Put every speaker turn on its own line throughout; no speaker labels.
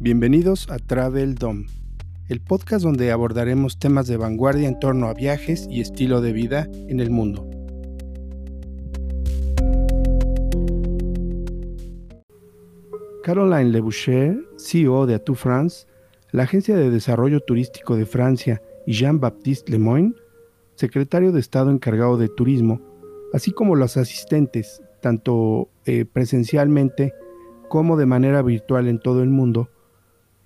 Bienvenidos a Travel Dom, el podcast donde abordaremos temas de vanguardia en torno a viajes y estilo de vida en el mundo. Caroline Leboucher, CEO de Atout France, la agencia de desarrollo turístico de Francia, y Jean-Baptiste Lemoyne, secretario de Estado encargado de turismo, así como los asistentes, tanto eh, presencialmente como de manera virtual en todo el mundo,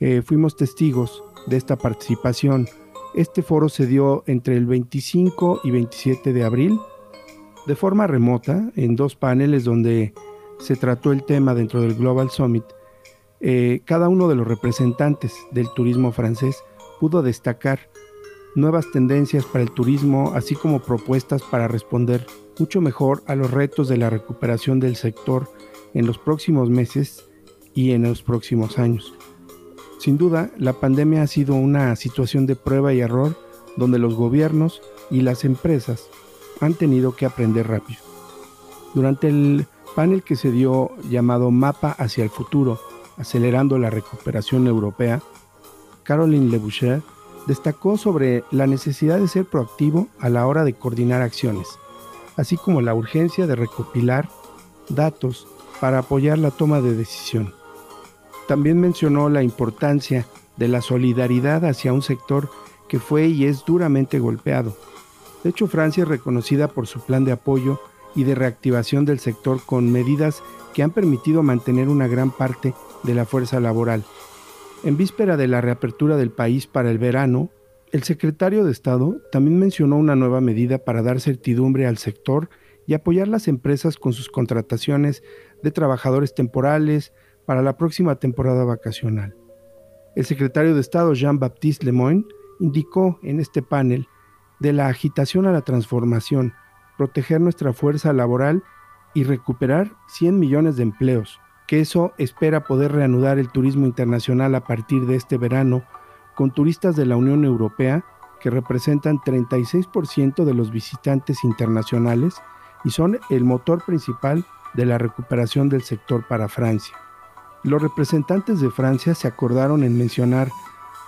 eh, fuimos testigos de esta participación. Este foro se dio entre el 25 y 27 de abril, de forma remota, en dos paneles donde se trató el tema dentro del Global Summit. Eh, cada uno de los representantes del turismo francés pudo destacar nuevas tendencias para el turismo, así como propuestas para responder mucho mejor a los retos de la recuperación del sector en los próximos meses y en los próximos años. Sin duda, la pandemia ha sido una situación de prueba y error donde los gobiernos y las empresas han tenido que aprender rápido. Durante el panel que se dio llamado Mapa hacia el futuro, acelerando la recuperación europea, Caroline Leboucher destacó sobre la necesidad de ser proactivo a la hora de coordinar acciones, así como la urgencia de recopilar datos para apoyar la toma de decisión. También mencionó la importancia de la solidaridad hacia un sector que fue y es duramente golpeado. De hecho, Francia es reconocida por su plan de apoyo y de reactivación del sector con medidas que han permitido mantener una gran parte de la fuerza laboral. En víspera de la reapertura del país para el verano, el secretario de Estado también mencionó una nueva medida para dar certidumbre al sector y apoyar las empresas con sus contrataciones de trabajadores temporales para la próxima temporada vacacional. El secretario de Estado Jean-Baptiste Lemoyne indicó en este panel de la agitación a la transformación, proteger nuestra fuerza laboral y recuperar 100 millones de empleos, que eso espera poder reanudar el turismo internacional a partir de este verano con turistas de la Unión Europea que representan 36% de los visitantes internacionales y son el motor principal de la recuperación del sector para Francia. Los representantes de Francia se acordaron en mencionar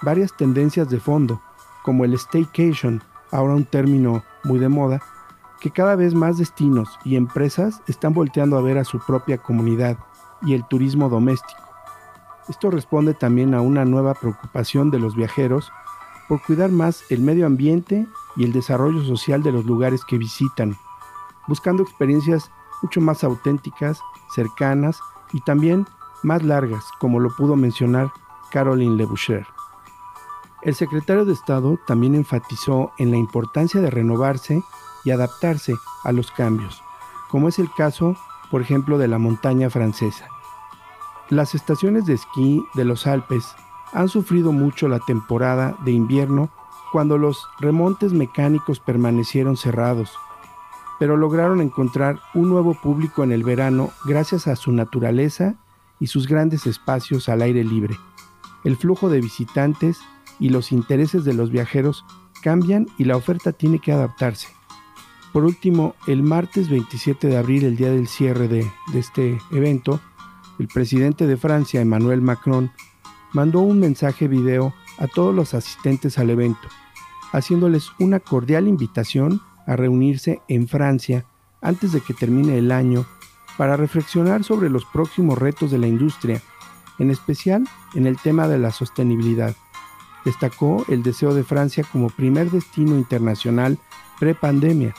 varias tendencias de fondo, como el staycation, ahora un término muy de moda, que cada vez más destinos y empresas están volteando a ver a su propia comunidad y el turismo doméstico. Esto responde también a una nueva preocupación de los viajeros por cuidar más el medio ambiente y el desarrollo social de los lugares que visitan, buscando experiencias mucho más auténticas, cercanas y también más largas, como lo pudo mencionar Caroline Leboucher. El secretario de Estado también enfatizó en la importancia de renovarse y adaptarse a los cambios, como es el caso, por ejemplo, de la montaña francesa. Las estaciones de esquí de los Alpes han sufrido mucho la temporada de invierno cuando los remontes mecánicos permanecieron cerrados, pero lograron encontrar un nuevo público en el verano gracias a su naturaleza y sus grandes espacios al aire libre. El flujo de visitantes y los intereses de los viajeros cambian y la oferta tiene que adaptarse. Por último, el martes 27 de abril, el día del cierre de, de este evento, el presidente de Francia, Emmanuel Macron, mandó un mensaje video a todos los asistentes al evento, haciéndoles una cordial invitación a reunirse en Francia antes de que termine el año para reflexionar sobre los próximos retos de la industria, en especial en el tema de la sostenibilidad. Destacó el deseo de Francia como primer destino internacional pre-pandemia,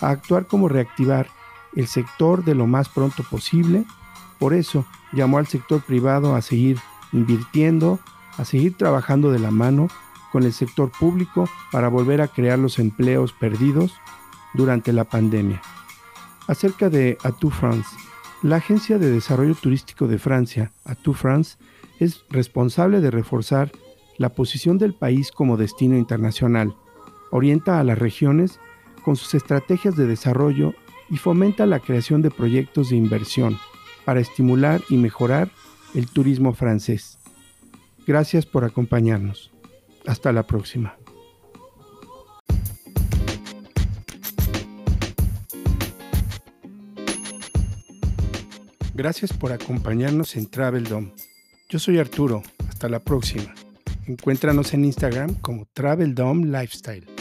a actuar como reactivar el sector de lo más pronto posible por eso llamó al sector privado a seguir invirtiendo, a seguir trabajando de la mano con el sector público para volver a crear los empleos perdidos durante la pandemia. Acerca de Atout France, la Agencia de Desarrollo Turístico de Francia, Atout France, es responsable de reforzar la posición del país como destino internacional, orienta a las regiones con sus estrategias de desarrollo y fomenta la creación de proyectos de inversión para estimular y mejorar el turismo francés. Gracias por acompañarnos. Hasta la próxima. Gracias por acompañarnos en Travel Dome. Yo soy Arturo Hasta la próxima. Encuéntranos en Instagram como Travel Dome Lifestyle.